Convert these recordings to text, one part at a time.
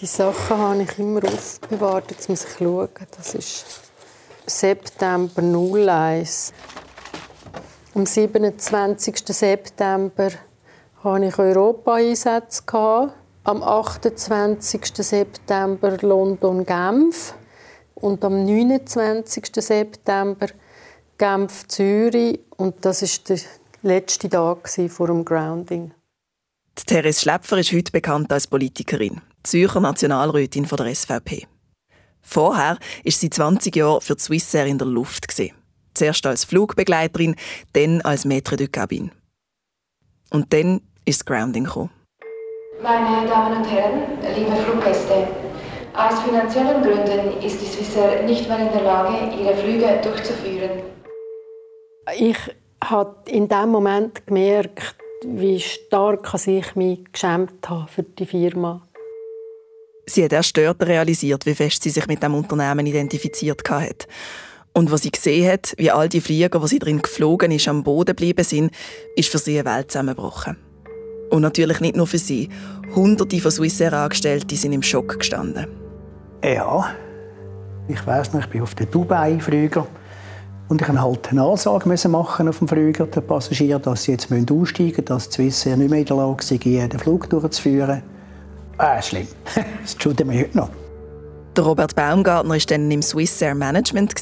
Die Sachen habe ich immer aufbewahrt. Jetzt muss ich schauen. Das ist September 01. Am 27. September hatte ich Europa-Einsätze. Am 28. September London-Genf. Und am 29. September Genf-Zürich. Und das war der letzte Tag vor dem Grounding. Therese Schläpfer ist heute bekannt als Politikerin, Zürcher Nationalrätin von der SVP. Vorher war sie 20 Jahre für die Swissair in der Luft. Zuerst als Flugbegleiterin, dann als Maître de Cabine. Und dann ist das Grounding gekommen. Meine Damen und Herren, liebe Fluggäste, aus finanziellen Gründen ist die Swissair nicht mehr in der Lage, ihre Flüge durchzuführen. Ich habe in dem Moment gemerkt, wie stark ich mich geschämt habe für die Firma. Sie hat erst dort realisiert, wie fest sie sich mit dem Unternehmen identifiziert hat. Und was sie gesehen hat, wie all die Flieger, die sie drin geflogen ist, am Boden geblieben sind, ist für sie eine Welt zusammengebrochen. Und natürlich nicht nur für sie. Hunderte von Swissair-Angestellten sind im Schock gestanden. Ja, ich weiß noch, ich bin auf den Dubai-Flüger und ich musste halt eine Ansage machen auf dem Flüger der Passagier, dass sie jetzt aussteigen müssen, dass Swissair nicht mehr in der Lage sind, den Flug durchzuführen. Ah, schlimm. das tut mir heute noch. Der Robert Baumgartner war dann im Swissair Management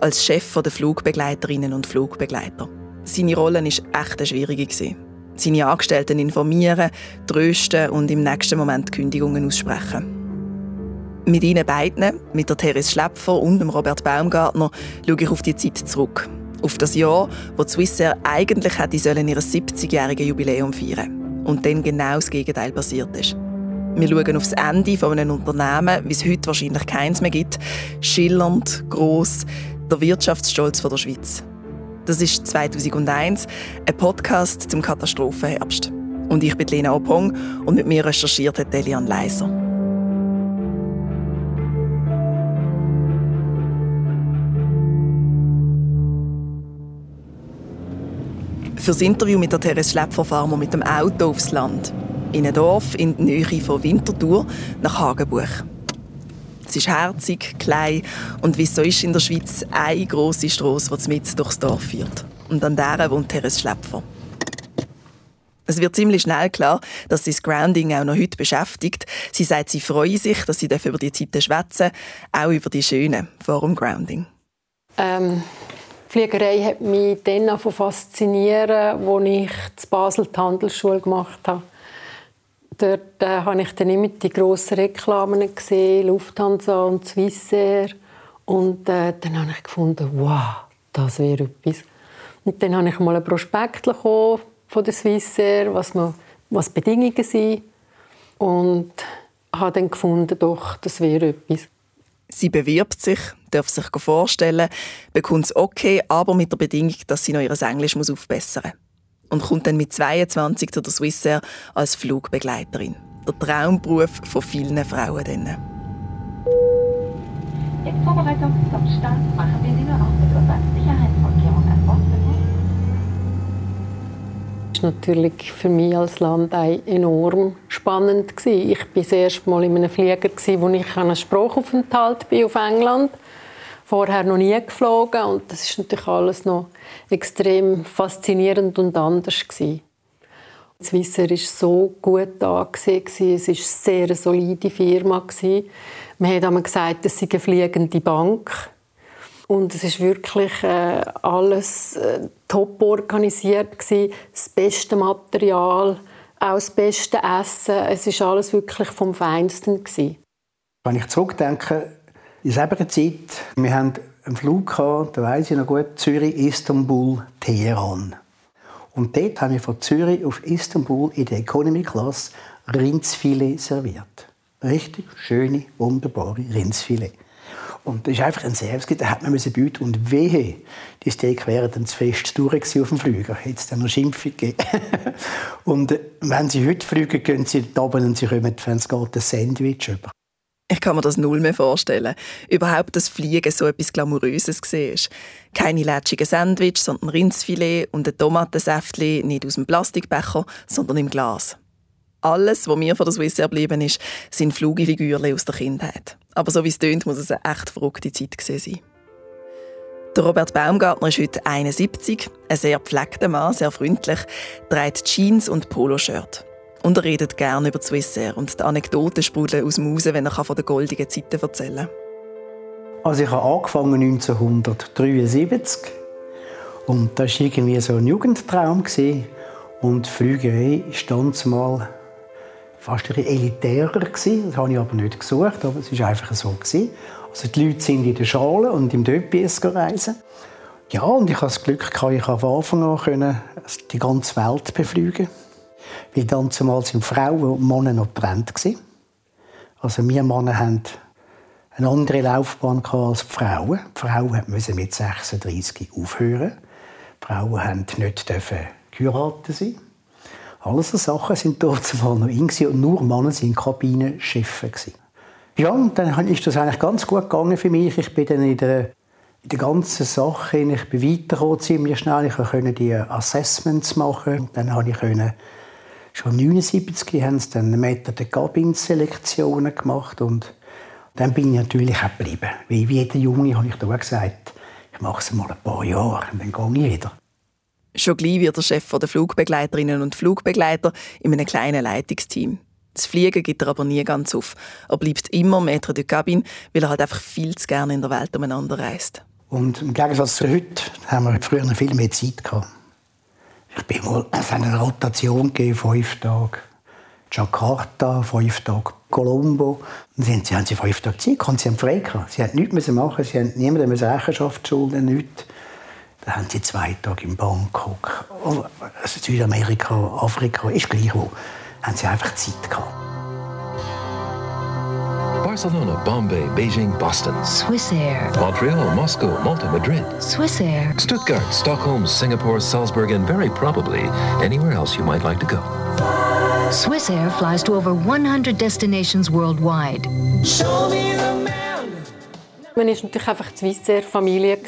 als Chef der Flugbegleiterinnen und Flugbegleiter. Seine Rolle war echt eine schwierige. Seine Angestellten informieren, trösten und im nächsten Moment Kündigungen aussprechen. Mit ihnen beiden, mit der Therese Schläpfer und dem Robert Baumgartner, schaue ich auf die Zeit zurück. Auf das Jahr, wo Swissair eigentlich hätte sollen ihr 70-jähriges Jubiläum feiern Und dann genau das Gegenteil passiert ist. Wir schauen aufs Ende von einem Unternehmen, wie es heute wahrscheinlich keins mehr gibt. Schillernd, gross, der Wirtschaftsstolz der Schweiz. Das ist 2001, ein Podcast zum Katastrophenherbst. Und ich bin Lena Opong und mit mir recherchiert hat Elian Leiser. Für das Interview mit der Therese Schläpfer fahren wir mit dem Auto aufs Land. In ein Dorf in der Nähe von Winterthur nach Hagenbuch. Es ist herzig, klein und wie es so ist in der Schweiz eine grosse Strasse, die mit durchs Dorf führt. Und an dieser wohnt Therese Schläpfer. Es wird ziemlich schnell klar, dass sie das Grounding auch noch heute beschäftigt. Sie sagt, sie freue sich, dass sie über die Zeiten schwätzen auch über die schönen vor dem Grounding. Ähm, Fliegerei hat mich dann fasziniert, als ich zu Basel die Handelsschule gemacht habe. Dort äh, habe ich dann immer die grossen Reklamen gesehen, Lufthansa und Swissair. Und äh, dann habe ich gefunden, wow, das wäre etwas. Und dann habe ich mal ein Prospekt von der Swissair, was, man, was die Bedingungen sind. Und habe dann gefunden, doch, das wäre etwas. Sie bewirbt sich, darf sich vorstellen, bekommt es okay, aber mit der Bedingung, dass sie noch ihr Englisch aufbessern muss. Und kommt dann mit 22 zu der Swissair als Flugbegleiterin. Der Traumberuf von vielen Frauen. Dann. In Vorbereitung zum Start machen wir Sie nur auch mit unseren Sicherheitsvorkehrungen an Bord natürlich für mich als Land enorm spannend gewesen. Ich war das erste Mal in einem Flieger, wo ich einen Sprachaufenthalt bin auf England. Vorher noch nie geflogen und das ist natürlich alles noch extrem faszinierend und anders gewesen. Swissair war so gut da. Es war eine sehr solide Firma. Man hat einmal gesagt, es sei eine fliegende Bank. Und es ist wirklich äh, alles äh, top organisiert gewesen. Das beste Material, auch das beste Essen. Es ist alles wirklich vom Feinsten gewesen. Wenn ich zurückdenke, in selber Zeit, wir haben einen Flug gehabt, da weiss ich noch gut, Zürich, Istanbul, Teheran. Und dort haben wir von Zürich auf Istanbul in der Economy Class Rindsfilet serviert. Richtig schöne, wunderbare Rindsfilet. Und das ist einfach ein Service, da hat man müssen bieten und wehe, die Steak wären dann zu fest durch auf dem Flüger, hätte es dann noch Schimpfung gegeben. und äh, wenn Sie heute fliegen, gehen Sie da oben und Sie kommen, wenn es geht, ein Sandwich über. Ich kann mir das null mehr vorstellen. Überhaupt, dass Fliegen so etwas Glamouröses war. Keine lätschigen Sandwich, sondern Rindsfilet und ein Tomatensäftchen nicht aus dem Plastikbecher, sondern im Glas. Alles, was mir von der Swissair geblieben ist, sind Flugfigürchen aus der Kindheit. Aber so wie es tönt, muss es eine echt verrückte Zeit sein. Der Robert Baumgartner ist heute 71, ein sehr gepflegter Mann, sehr freundlich, trägt Jeans und Poloshirt. Und er redet gerne über Swissair und die Anekdoten sprudeln aus dem Haus, wenn er von den goldigen Zeiten erzählen kann. Also ich habe angefangen 1973 und das war irgendwie so ein Jugendtraum. Und die Flügerei stand mal fast ein elitärer. Das habe ich aber nicht gesucht, aber es war einfach so. Also die Leute sind in der Schale und im Döppies reisen. Ja, und ich hatte das Glück, ich von Anfang an die ganze Welt beflügen. Weil dann zumal sind Frauen und Männer noch getrennt. Also wir Männer haben eine andere Laufbahn als die Frauen. Die Frauen mussten mit 36 aufhören. Die Frauen haben nicht geheiratet sein. Alles so Sachen sind dort zumal noch in und nur Männer waren Kabinenchefe. Ja, und dann ist das eigentlich ganz gut gegangen für mich. Ich bin dann in der, in der ganzen Sache, ich bin weitergekommen ziemlich schnell. Ich konnte die Assessments machen. Dann konnte ich schon 1979 haben sie dann Method Gabin-Selektionen gemacht und dann bin ich natürlich auch geblieben. Wie jeder Junge habe ich da gesagt, ich mache es mal ein paar Jahre und dann gehe ich wieder. Schon gleich wird der Chef der Flugbegleiterinnen und Flugbegleiter in einem kleinen Leitungsteam. Das Fliegen gibt er aber nie ganz auf. Er bleibt immer Maître de Cabine, weil er halt einfach viel zu gerne in der Welt umeinander reist. Und im Gegensatz zu heute haben wir früher noch viel mehr Zeit gehabt. Ich bin mal auf einer Rotation gegeben, fünf Tage. Jakarta, fünf Tage Colombo. Und dann haben sie fünf Tage Zeit gehabt, sie haben frei gehabt. Sie mussten nichts machen, sie mussten niemandem Rechenschaft schulden, nichts. Dann haben sie zwei Tage in Bangkok, also Südamerika, Afrika, ist gleich wo, haben sie einfach Zeit gehabt. Barcelona, Bombay, Beijing, Boston. Swissair. Montreal, Moscow, Malta, Madrid. Swissair. Stuttgart, Stockholm, Singapore, Salzburg, and very probably anywhere else you might like to go. Swissair flies to over 100 destinations worldwide. Show me the man. Man war natürlich einfach die Swissair-Familie.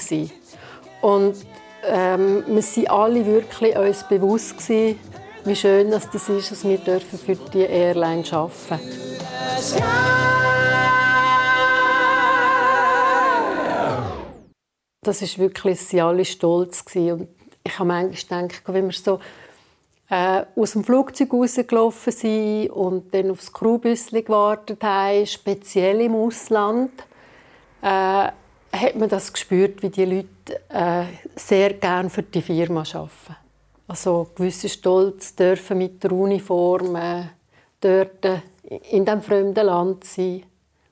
Und ähm, wir waren alle wirklich uns bewusst, gewesen, wie schön das ist, dass wir für die Airline arbeiten dürfen. Das ist wirklich, sie alle stolz gewesen. Und ich habe manchmal gedacht, wenn wir so äh, aus dem Flugzeug rausgelaufen sind und dann aufs Crewbüsschen gewartet haben, speziell im Ausland, äh, hat man das gespürt, wie die Leute äh, sehr gerne für die Firma arbeiten. Also gewisser Stolz dürfen mit der Uniform äh, dort in diesem fremden Land sein.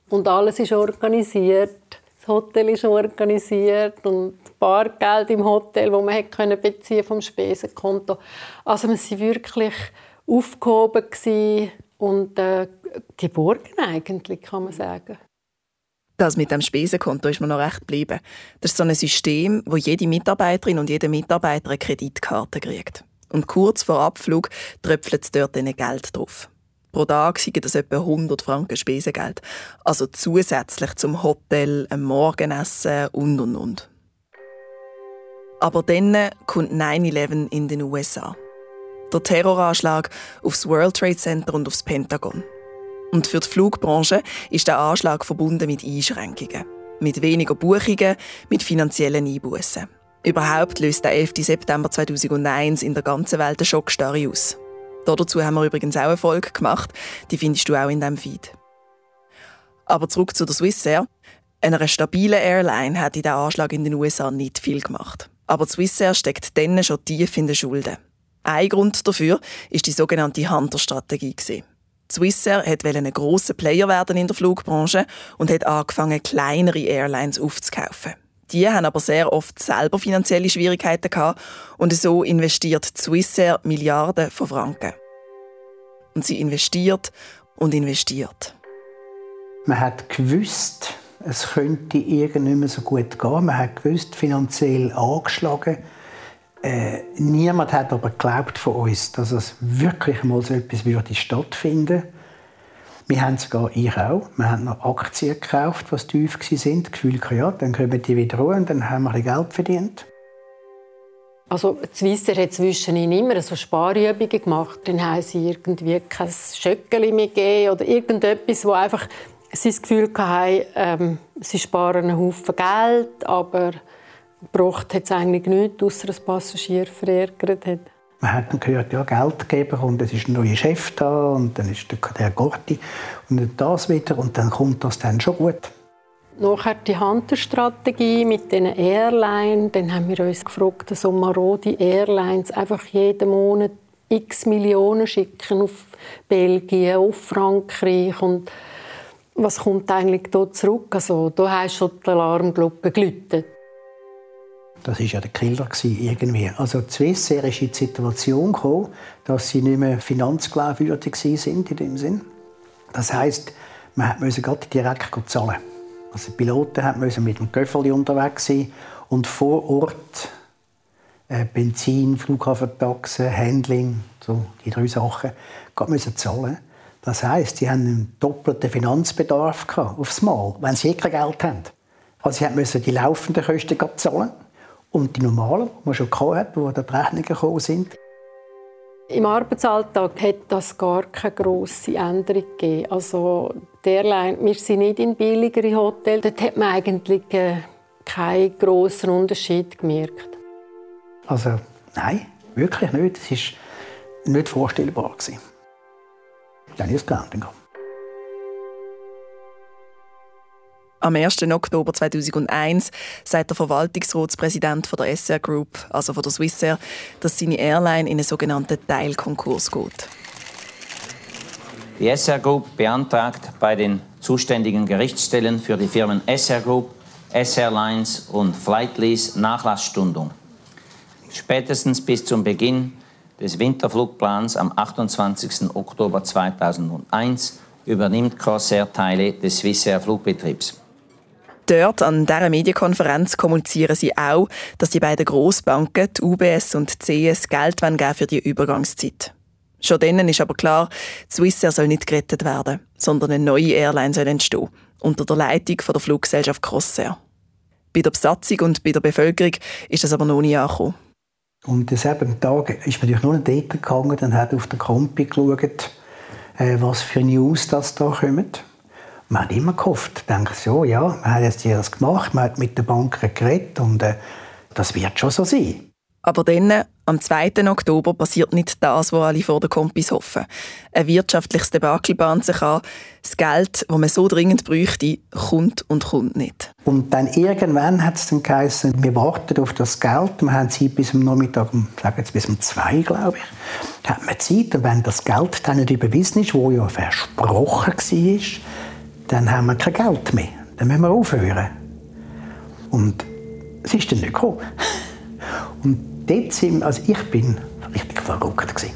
Und alles ist organisiert das Hotel ist organisiert und Bargeld im Hotel, wo man können beziehen vom Spesenkonto. Also wir waren wirklich aufgehoben und äh, geborgen eigentlich, kann man sagen. Das mit dem Spesenkonto ist mir noch recht geblieben. Das ist so ein System, wo jede Mitarbeiterin und jeder Mitarbeiter eine Kreditkarte kriegt. Und kurz vor Abflug tröpfelt es dort Geld drauf. Pro Tag seien das etwa 100 Franken Spesengeld. Also zusätzlich zum Hotel, einem Morgenessen und und und. Aber dann kommt 9-11 in den USA. Der Terroranschlag aufs World Trade Center und aufs Pentagon. Und für die Flugbranche ist der Anschlag verbunden mit Einschränkungen. Mit weniger Buchungen, mit finanziellen Einbußen. Überhaupt löst der 11. September 2001 in der ganzen Welt eine Schockstarre aus. Dazu haben wir übrigens auch eine Folge gemacht. Die findest du auch in diesem Feed. Aber zurück zu der Swissair. Einer stabilen Airline hat in diesem Anschlag in den USA nicht viel gemacht. Aber die Swissair steckt dann schon tief in den Schulden. Ein Grund dafür ist die sogenannte Hunter-Strategie. Swissair wollte ein grosser Player werden in der Flugbranche und hat angefangen, kleinere Airlines aufzukaufen. Die haben aber sehr oft selber finanzielle Schwierigkeiten gehabt und so investiert Swissair Milliarden von Franken. Und sie investiert und investiert. Man hat gewusst, es könnte irgend nicht mehr so gut gehen. Man hat gewusst, finanziell angeschlagen. Äh, niemand hat aber geglaubt von uns, dass es wirklich mal so etwas würde stattfinden würde. Wir haben sogar, ich auch, wir haben noch Aktien gekauft, die tief waren. Das Gefühl, ja, dann kommen die wieder hoch und dann haben wir ein Geld verdient. Also Swisser hat zwischendurch immer so Sparübungen gemacht. Dann haben sie irgendwie kein Schöckeli mehr gegeben oder irgendetwas, wo einfach sie das Gefühl hatten, ähm, sie sparen einen Haufen Geld, aber hat es eigentlich nichts, außer ein Passagier verärgert hat. Man hat dann gehört, ja, Geldgeber und es ist ein neuer Chef da und dann ist der Gorti und das wieder und dann kommt das dann schon gut. Nachher die Hunter-Strategie mit den Airlines. Dann haben wir uns gefragt, so marode Airlines einfach jeden Monat x Millionen schicken auf Belgien, auf Frankreich und was kommt eigentlich da zurück? Also da hast schon die Alarmglocke geläutet. Das war ja der Killer irgendwie. Also die Swissair ist in die Situation gekommen, dass sie nicht mehr finanzglaubwürdig sind in dem Sinn. Das heisst, man musste gerade direkt zahlen. Also die Piloten mussten mit dem Köfferli unterwegs sein und vor Ort äh, Benzin, Flughafentaxen, Handling, so die drei Sachen, müssen zahlen. Das heisst, sie haben einen doppelten Finanzbedarf aufs Mal, wenn sie eh kein Geld haben. Also sie mussten die laufenden Kosten zahlen und die normalen, die man schon hatte, wo die Rechnungen gekommen sind. Im Arbeitsalltag hat das gar keine grosse Änderung gegeben. Also die Airline, wir sind nicht in billigere Hotels. Dort hat man eigentlich äh, keinen grossen Unterschied gemerkt. Also nein, wirklich nicht. Es war nicht vorstellbar. Dann ist es gelandet. Am 1. Oktober 2001 sagt der Verwaltungsratspräsident der SR Group, also von der Swissair, dass seine Airline in einen sogenannten Teilkonkurs geht. Die SR Group beantragt bei den zuständigen Gerichtsstellen für die Firmen SR Group, SR Lines und Flightlease Nachlassstundung. Spätestens bis zum Beginn des Winterflugplans am 28. Oktober 2001 übernimmt Corsair Teile des Swissair Flugbetriebs. Dort an dieser Medienkonferenz kommunizieren sie auch, dass die beiden Grossbanken, die UBS und die CS, Geld geben für die Übergangszeit. Schon dann ist aber klar, Swissair soll nicht gerettet werden, sondern eine neue Airline soll entstehen, unter der Leitung von der Fluggesellschaft Crossair. Bei der Besatzung und bei der Bevölkerung ist das aber noch nie angekommen. Und am selben Tag ist man natürlich nur dort gegangen und hat auf den Kompi geschaut, äh, was für News das da kommen man hat immer gehofft, denkt so, ja, man hat jetzt das gemacht, man hat mit den Banken geredet und äh, das wird schon so sein. Aber dann, am 2. Oktober, passiert nicht das, was alle vor den Kompis hoffen. Ein wirtschaftliches Debakel bahnt sich an. Das Geld, das man so dringend bräuchte, kommt und kommt nicht. Und dann irgendwann hat es dann geheißen, wir warten auf das Geld. Wir haben Zeit bis am Nachmittag, sagen jetzt bis um zwei, glaube ich, hat man Zeit. Und wenn das Geld dann nicht überwiesen ist, wo ja versprochen war, dann haben wir kein Geld mehr. Dann müssen wir aufhören. Und es ist dann nicht gekommen. Und dort sind also ich bin richtig verrückt gewesen.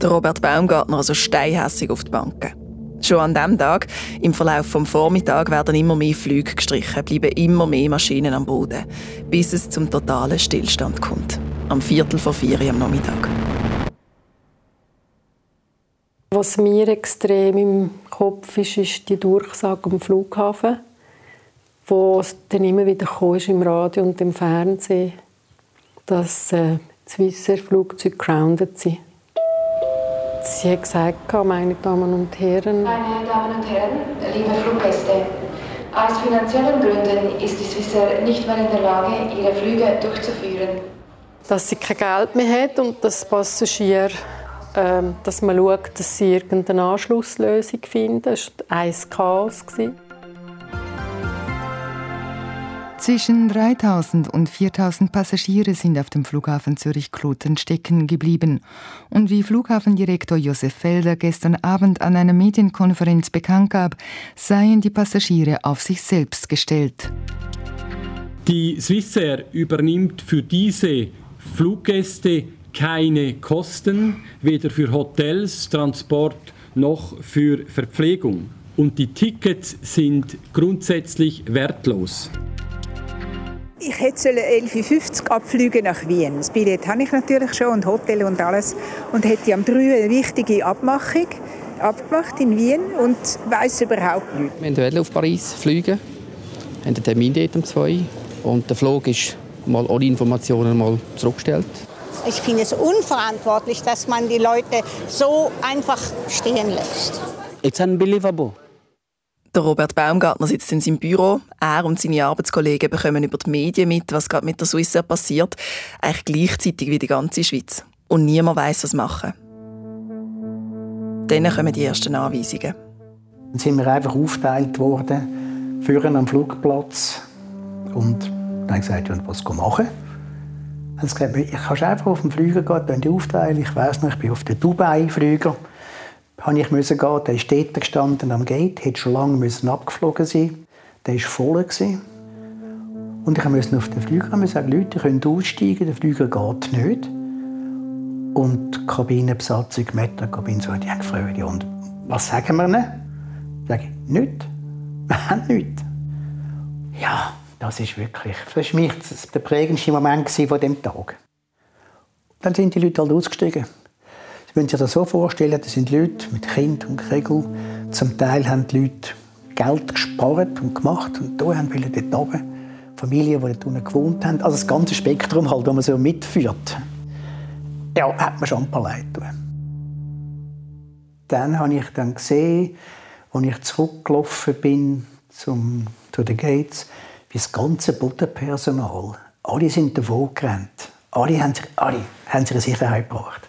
Der Robert Baumgartner also steinhässig auf die Banken. Schon an diesem Tag, im Verlauf des Vormittags, werden immer mehr Flüge gestrichen, bleiben immer mehr Maschinen am Boden, bis es zum totalen Stillstand kommt. Am Viertel vor vier am Nachmittag. Was mir extrem im Kopf ist, ist die Durchsage am Flughafen, wo es dann immer wieder ist im Radio und im Fernsehen, dass äh, Swissair Flugzeuge grounded sind. Sie hat gesagt, meine Damen und Herren. Meine Damen und Herren, liebe Fluggäste, aus finanziellen Gründen ist die Swissair nicht mehr in der Lage, ihre Flüge durchzuführen. Dass sie kein Geld mehr hat und dass Passagiere dass man schaut, dass sie irgendeine Anschlusslösung finden. Das war ein Chaos. Zwischen 3000 und 4000 Passagiere sind auf dem Flughafen Zürich-Kloten stecken geblieben. Und wie Flughafendirektor Josef Felder gestern Abend an einer Medienkonferenz bekannt gab, seien die Passagiere auf sich selbst gestellt. Die Swissair übernimmt für diese Fluggäste keine Kosten, weder für Hotels, Transport noch für Verpflegung. Und die Tickets sind grundsätzlich wertlos. Ich hätte 11.50 Uhr abfliegen nach Wien. Das Billett habe ich natürlich schon und Hotel und alles. Und hätte am 3 eine wichtige Abmachung abgemacht in Wien und weiß überhaupt nichts. Wir wollten auf Paris fliegen, haben einen Termin dort um 2 und der Flug ist mal alle Informationen mal zurückstellt. Ich finde es unverantwortlich, dass man die Leute so einfach stehen lässt. It's unbelievable. Der Robert Baumgartner sitzt in seinem Büro. Er und seine Arbeitskollegen bekommen über die Medien mit, was gerade mit der Swissair passiert, eigentlich gleichzeitig wie die ganze Schweiz. Und niemand weiß, was machen. Dann kommen die ersten Anweisungen. Dann sind wir einfach aufgeteilt worden, führen am Flugplatz und dann haben gesagt, was machen. Sie gesagt, ich kann einfach auf den Flüger gehen, dann die aufteilen. Ich weiß noch, ich bin auf den Dubai-Flüger. Habe ich müssen gehen, der ist dort gestanden am Gate, hätte schon lange müssen abgeflogen sein. Der war voll gewesen. Und ich musste auf den Flüger und sagen, Leute, ihr könnt aussteigen, der Flüger geht nicht. Und die Kabinenbesatzung, Metakabine, so, die haben gefragt, und was sagen wir ihnen? Ich sage, nichts. Wir haben nichts. Ja, das ist wirklich, das war mich der prägendste Moment von dem Tag. Dann sind die Leute halt ausgestiegen. Sie müssen sich das so vorstellen, das sind Leute mit Kind und Kegel. Zum Teil haben die Leute Geld gespart und gemacht und da haben wir dort oben Familien, die dort unten gewohnt haben. Also das ganze Spektrum, halt, das man so mitführt. Ja, hat mir schon ein paar Leid Dann habe ich dann gesehen, als ich zurückgelaufen bin zu den Gates, das ganze Bodenpersonal, alle sind davon gerannt. Alle haben, sich, alle haben sich Sicherheit gebracht.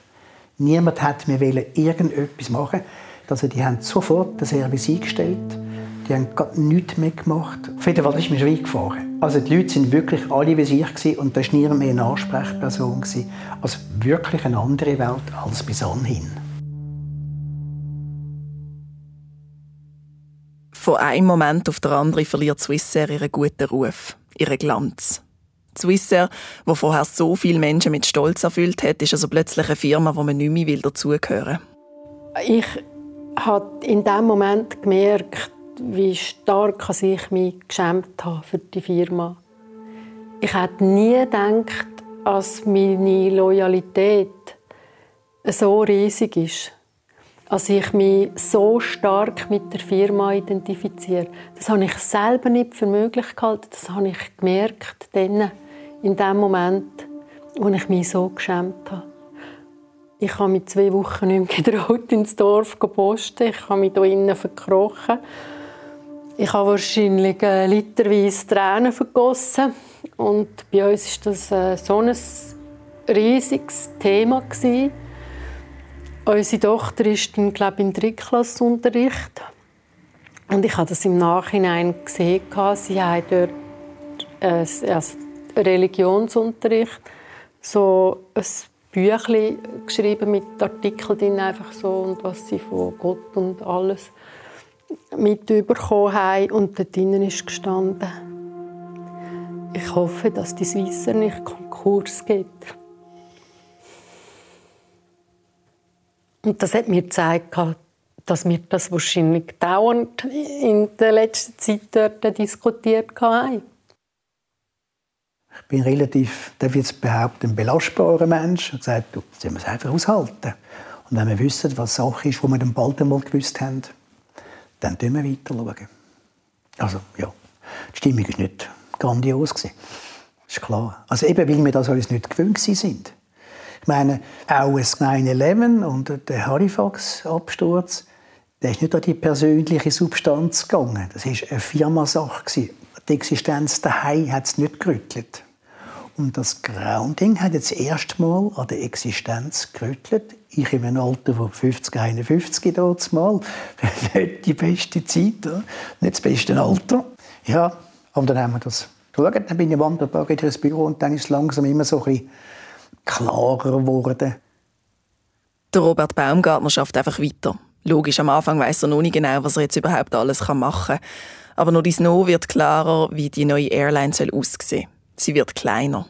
Niemand hat mir irgendetwas machen also die haben sofort den Service eingestellt. Die haben gar nichts mehr gemacht. Auf jeden Fall ist mir schon eingefahren. Also die Leute waren wirklich alle wie sich und da war niemand mehr eine Ansprechperson. Also wirklich eine andere Welt als bis anhin. Von einem Moment auf den anderen verliert Swissair ihren guten Ruf, ihren Glanz. Swissair, wo vorher so viele Menschen mit Stolz erfüllt hat, ist also plötzlich eine Firma, wo man nicht mehr will dazugehören. Ich habe in dem Moment gemerkt, wie stark ich mich geschämt habe für die Firma. Ich hätte nie gedacht, dass meine Loyalität so riesig ist als ich mich so stark mit der Firma identifiziere. Das habe ich selber nicht für möglich gehalten. Das habe ich gemerkt dann, in dem Moment, wo ich mich so geschämt habe. Ich habe mich zwei Wochen nicht mehr getraut, ins Dorf posten. Ich habe mich hier innen verkrochen. Ich habe wahrscheinlich literweise Tränen vergossen. Und bei uns war das äh, so ein riesiges Thema. Gewesen Unsere Tochter ist dann, glaube ich, im Drittklassenunterricht. Und ich habe das im Nachhinein gesehen. Sie haben dort äh, also Religionsunterricht so ein Büchlein geschrieben mit Artikeln drin, einfach so, und was sie von Gott und alles mitbekommen haben. Und dort drinnen ist gestanden, ich hoffe, dass die Swisser nicht Konkurs geht. Und das hat mir gezeigt, dass wir das wahrscheinlich dauernd in der letzten Zeit dort diskutiert haben. Ich bin relativ, darf ich jetzt behaupten, ein belastbarer Mensch und gesagt, du, das müssen wir einfach aushalten. Und wenn wir wissen, was Sache ist, die wir dann bald einmal gewusst haben, dann schauen wir weiter. Also, ja, die Stimmung war nicht grandios. Das ist klar. Also eben, weil wir das alles nicht gewöhnt sind. Ich meine, auch das 9-11 und der Halifax-Absturz, der ist nicht an die persönliche Substanz gegangen. Das war eine Firmasache. Die Existenz daheim hat es nicht gerüttelt. Und das Grounding hat jetzt erstmal an der Existenz gerüttelt. Ich in einem Alter von 50, 51 dort mal. nicht die beste Zeit, nicht das beste Alter. Ja, aber dann haben wir das geschaut. Dann bin ich am anderen Tag wieder Büro und dann ist es langsam immer so ein bisschen klarer geworden. Der Robert Baumgartner schafft einfach weiter. Logisch, am Anfang weiß er noch nicht genau, was er jetzt überhaupt alles machen kann. Aber noch dies noch wird klarer, wie die neue Airline soll aussehen soll. Sie wird kleiner.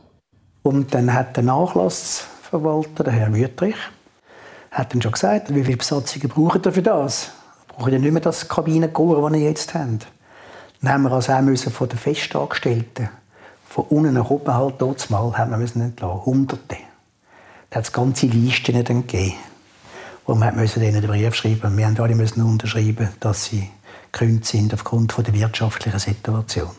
Und dann hat der Nachlassverwalter, der Herr Wüttrich, hat dann schon gesagt, wie viele Besatzungen brauchen ihr für das? Brauchen ihr nicht mehr das Kabinenchor, das ihr jetzt habt? Dann haben wir also auch von den Festangestellten von unten nach oben halt dort mal haben wir müssen entlassen. Hunderte. Da hat es ganze Listen dann gegeben. Wo wir müssen denen den Brief schreiben. Wir haben alle müssen unterschreiben, dass sie gekündigt sind aufgrund der wirtschaftlichen Situation.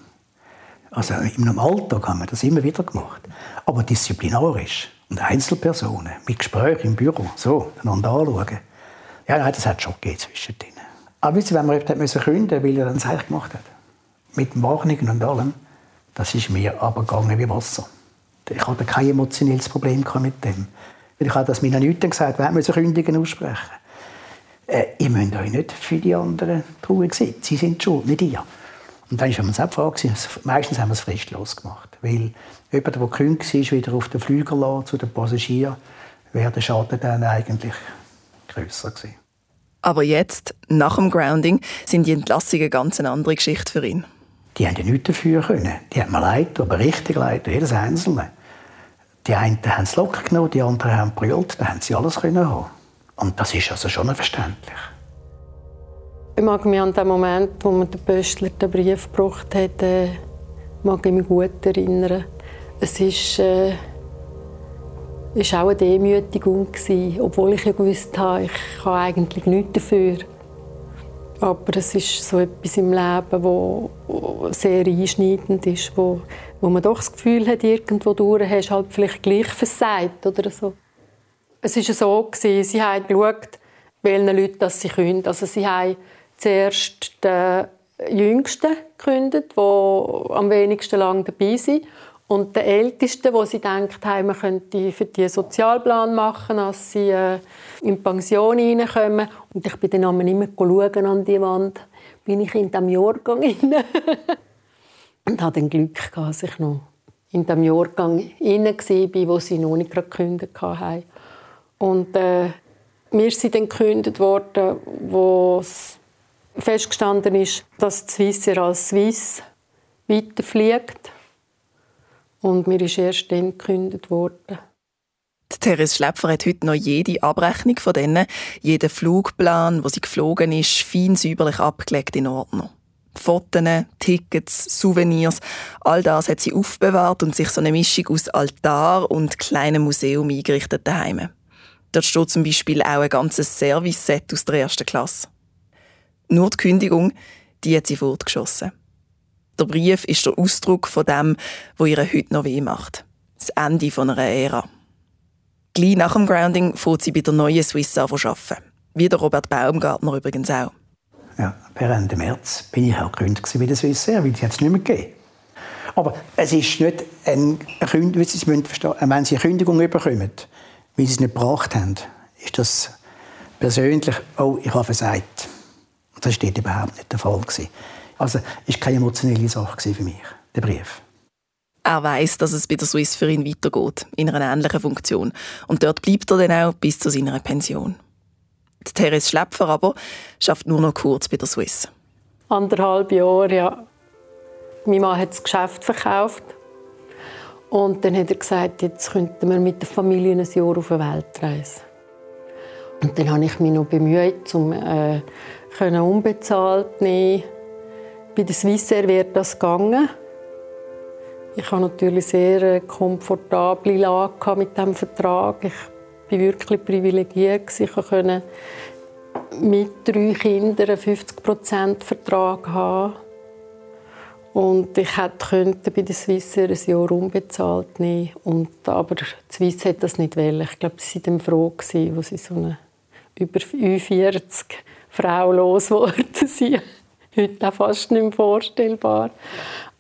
Also im Alltag haben wir das immer wieder gemacht. Aber disziplinarisch und Einzelpersonen mit Gesprächen im Büro, so, einander anschauen. Ja, nein, das hat schon gegeben zwischendrin. Aber wisst ihr, wenn man jemanden müssen künden weil er dann Seich gemacht hat, mit Warnungen und allem, das ist mir aber gegangen wie Wasser. Ich hatte kein emotionales Problem mit dem. Ich habe das meinen Leuten gesagt, wir müssen Kündigen aussprechen. Äh, ihr müsst euch nicht für die anderen traurig sein. Sie sind schuld, nicht ihr. Und dann war man selbst gefragt, meistens haben wir es fristlos gemacht. Weil jemand, der gekündigt ist, wieder auf den Flüger lassen, zu den Passagieren, wäre der Schaden dann eigentlich grösser gewesen. Aber jetzt, nach dem Grounding, sind die Entlassungen ganz eine andere Geschichte für ihn. Die haben ja nichts dafür können. Die haben mir leid, aber richtig leid, jedes Einzelne. Die einen haben es locker genommen, die anderen haben brüllt, dann haben sie alles können haben. Und das ist also schon verständlich. Ich mag mich an den Moment, wo mir der Pöstler den Brief gebracht hat, äh, mag ich mich gut erinnern. Es ist, äh, ist auch eine Demütigung gewesen, obwohl ich ja gewusst habe, ich kann eigentlich nichts dafür. Aber es ist so etwas im Leben, wo sehr einschneidend ist, wo, wo man doch das Gefühl hat, irgendwo durch hast halt vielleicht gleich versagt oder so. Es war so, gewesen, sie haben geschaut, welchen Leuten sie können. Also sie haben zuerst den Jüngsten gekündigt, die am wenigsten lang dabei sind. Und den Ältesten, wo sie gedacht haben, man könnte für die einen Sozialplan machen, als sie äh, in Pension reinkommen. Und ich bin dann immer an die Wand, bin ich in diesem Jahrgang rein. Und hatte dann Glück dass ich noch in diesem Jahrgang rein war, wo sie noch nicht gekündigt haben. Und äh, wir sind dann gekündigt worden, wo es festgestanden ist, dass die Swissair als Swiss weiterfliegt. Und mir ist erst dann gekündigt worden. Die Therese Schläpfer hat heute noch jede Abrechnung von denen, jeden Flugplan, wo sie geflogen ist, fein säuberlich abgelegt in Ordnung. Fotos, Tickets, Souvenirs, all das hat sie aufbewahrt und sich so eine Mischung aus Altar und kleinem Museum eingerichtet daheim. Dort steht zum Beispiel auch ein ganzes Service-Set aus der ersten Klasse. Nur die Kündigung, die hat sie fortgeschossen. Der Brief ist der Ausdruck von dem, wo ihr heute noch weh macht. Das Ende einer Ära. Gleich nach dem Grounding fährt sie bei der neuen Swiss an arbeiten. Wie der Robert Baumgartner übrigens auch. Ja, per Ende März bin ich auch gekündigt bei der Swiss Air, weil die es nicht mehr gegeben. Aber es ist nicht ein Kündigung, Sie müssen verstehen, wenn Sie eine Kündigung bekommen, weil Sie es nicht gebracht haben, ist das persönlich, oh, ich habe versagt. Das war überhaupt nicht der Fall. Also es war keine emotionale Sache für mich, der Brief. Er weiß, dass es bei der Swiss für ihn weitergeht, in einer ähnlichen Funktion. Und dort bleibt er dann auch bis zu seiner Pension. Die Therese Schläpfer aber schafft nur noch kurz bei der Swiss. Anderthalb Jahre, ja. Mein Mann hat das Geschäft verkauft. Und dann hat er gesagt, jetzt könnten wir mit der Familie ein Jahr auf eine Weltreise. Und dann habe ich mich noch bemüht, um äh, können unbezahlt nehmen. Bei der Swissair wird das gegangen. Ich habe natürlich sehr eine komfortable Lage mit diesem Vertrag. Ich war wirklich privilegiert. Ich konnte mit drei Kindern einen 50% Vertrag haben. Und ich hätte bei der Swissair ein Jahr unbezahlt nehmen und Aber die Swiss hat das nicht wollen. Ich glaube, sie waren froh, als sie so eine über 40 Frau losgeworden sind. Heute auch fast nicht mehr vorstellbar.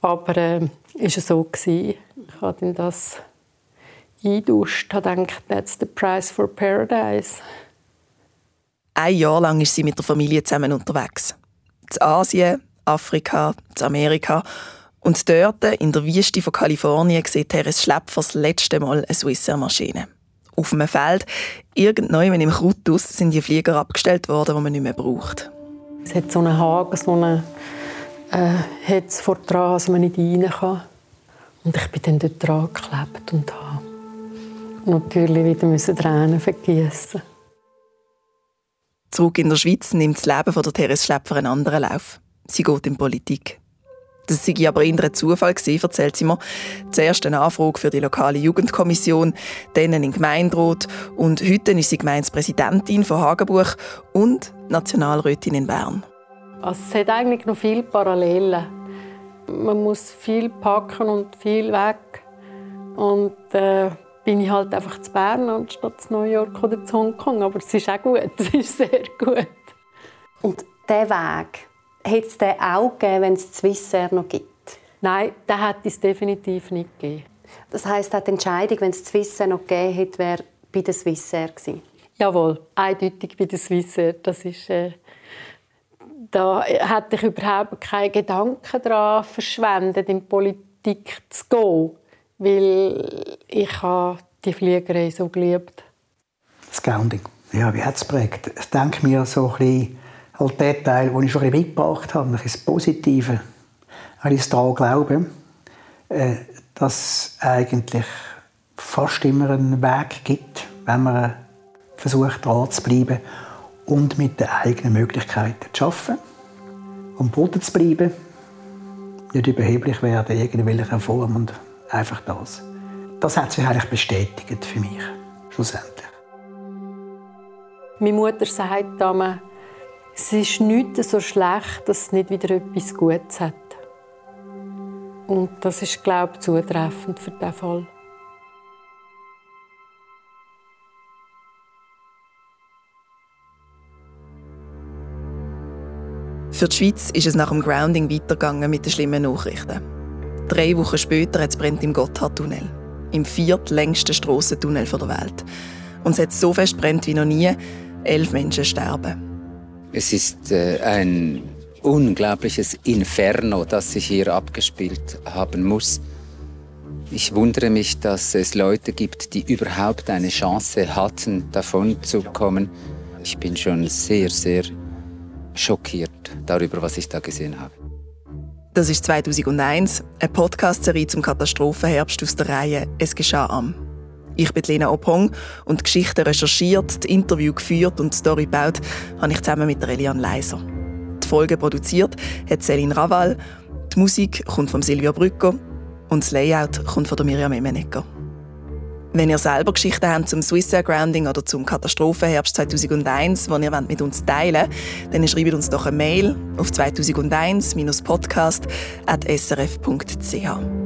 Aber äh, es so gewesen. Ich habe das eingeduscht, habe gedacht, that's the price for paradise. Ein Jahr lang ist sie mit der Familie zusammen unterwegs. In Asien, Afrika, in Amerika. Und dort, in der Wüste von Kalifornien, sieht Therese Schlepfer das letzte Mal eine Swissair-Maschine. Auf einem Feld, irgendwann im Krautus, sind die Flieger abgestellt worden, die man nicht mehr braucht. Es hat so einen Haken, so einen äh, es vor dran, dass man nicht rein kann. Und ich bin dann dort dran geklebt und habe natürlich wieder müssen Tränen vergießen. Zurück in der Schweiz nimmt das Leben von der Therese Schlepfer einen anderen Lauf. Sie geht in Politik. Das sei aber eher ein Zufall gewesen, erzählt sie mir. Zuerst eine Anfrage für die lokale Jugendkommission, dann in Gemeinderat und heute ist sie Gemeindepräsidentin von Hagenbuch und Nationalrätin in Bern. Also es hat eigentlich noch viele Parallelen. Man muss viel packen und viel weg. Und äh, bin ich halt einfach zu Bern anstatt zu New York oder zu Hongkong. Aber es ist auch gut, es ist sehr gut. Und diesen Weg, hätte es den auch gegeben, wenn es Swissair noch gibt? Nein, den hätte es definitiv nicht gegeben. Das heisst, die Entscheidung, wenn es Swissair noch gegeben hätte, wäre bei der Swissair gewesen? Jawohl, eindeutig bei der Swissair. Das ist, äh, da hätte ich überhaupt keine Gedanken daran verschwendet, in Politik zu gehen, weil ich habe die Fliegerei so geliebt. Das Grounding. Ja, wie hat es geprägt? Ich denke mir so ein bisschen, halt der Teil, den ich schon ein bisschen mitgebracht habe, ein das Positive, weil ich daran glaube, äh, dass es eigentlich fast immer einen Weg gibt, wenn man versucht, dran zu bleiben und mit den eigenen Möglichkeiten zu arbeiten, am Boden zu bleiben, nicht überheblich werden in irgendwelcher Form und einfach das. Das hat sich eigentlich bestätigt für mich, schlussendlich. Meine Mutter sagt damals, es ist nicht so schlecht, dass es nicht wieder etwas Gutes hat. Und das ist, glaube ich, zutreffend für diesen Fall. Für die Schweiz ist es nach dem Grounding weitergegangen mit den schlimmen Nachrichten. Drei Wochen später hat es brennt im Gotthardtunnel, im viertlängsten Strassentunnel der Welt. Und es hat so fest brennt wie noch nie. Elf Menschen sterben. Es ist äh, ein unglaubliches Inferno, das sich hier abgespielt haben muss. Ich wundere mich, dass es Leute gibt, die überhaupt eine Chance hatten, davon zu kommen. Ich bin schon sehr, sehr schockiert darüber, was ich da gesehen habe. Das ist 2001, eine Podcast-Serie zum Katastrophenherbst aus der Reihe «Es geschah am». Ich bin Lena Opong und Geschichten recherchiert, die Interview geführt und die Story gebaut habe ich zusammen mit Elian Leiser. Die Folge produziert hat Céline Raval, die Musik kommt von Silvia Brücker und das Layout kommt von Miriam Emenegger. Wenn ihr selber Geschichten habt zum Swissair Grounding oder zum Katastrophenherbst 2001, die ihr mit uns teilen wollt, dann schreibt uns doch eine Mail auf 2001-podcast.srf.ch.